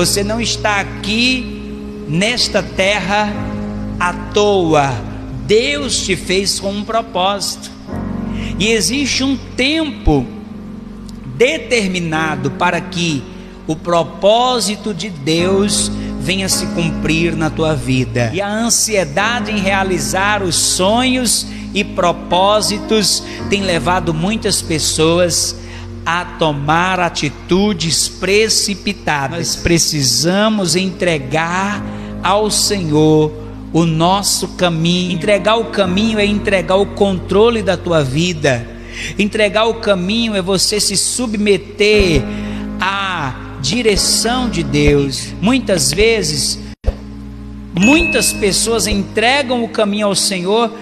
Você não está aqui nesta terra à toa. Deus te fez com um propósito. E existe um tempo determinado para que o propósito de Deus venha se cumprir na tua vida. E a ansiedade em realizar os sonhos e propósitos tem levado muitas pessoas a tomar atitudes precipitadas. Nós precisamos entregar ao Senhor o nosso caminho. Entregar o caminho é entregar o controle da tua vida. Entregar o caminho é você se submeter à direção de Deus. Muitas vezes, muitas pessoas entregam o caminho ao Senhor,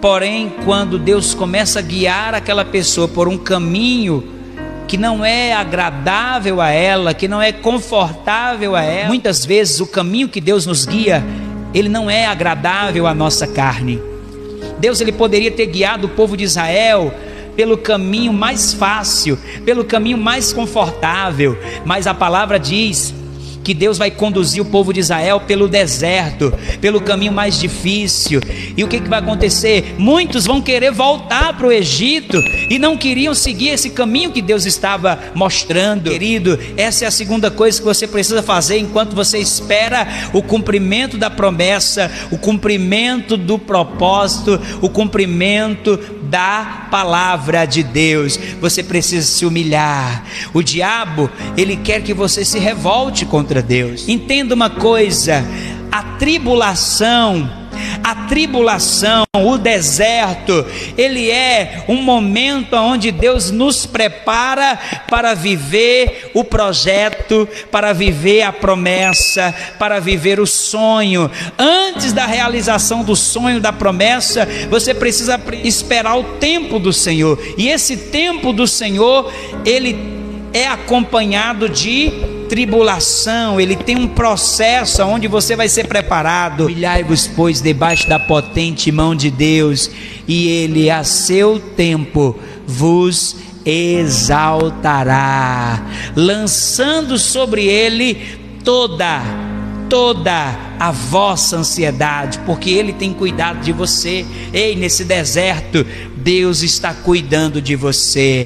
porém, quando Deus começa a guiar aquela pessoa por um caminho que não é agradável a ela, que não é confortável a ela, muitas vezes o caminho que Deus nos guia, ele não é agradável à nossa carne. Deus ele poderia ter guiado o povo de Israel pelo caminho mais fácil, pelo caminho mais confortável, mas a palavra diz que Deus vai conduzir o povo de Israel pelo deserto, pelo caminho mais difícil. E o que, que vai acontecer? Muitos vão querer voltar para o Egito e não queriam seguir esse caminho que Deus estava mostrando. Querido, essa é a segunda coisa que você precisa fazer enquanto você espera o cumprimento da promessa, o cumprimento do propósito, o cumprimento da palavra de Deus. Você precisa se humilhar. O diabo, ele quer que você se revolte contra Deus. Entenda uma coisa: a tribulação a tribulação, o deserto, ele é um momento onde Deus nos prepara para viver o projeto, para viver a promessa, para viver o sonho. Antes da realização do sonho, da promessa, você precisa esperar o tempo do Senhor. E esse tempo do Senhor, ele é acompanhado de tribulação, ele tem um processo onde você vai ser preparado. Humilhai-vos, pois, debaixo da potente mão de Deus, e ele a seu tempo vos exaltará, lançando sobre ele toda toda a vossa ansiedade, porque ele tem cuidado de você. Ei, nesse deserto, Deus está cuidando de você.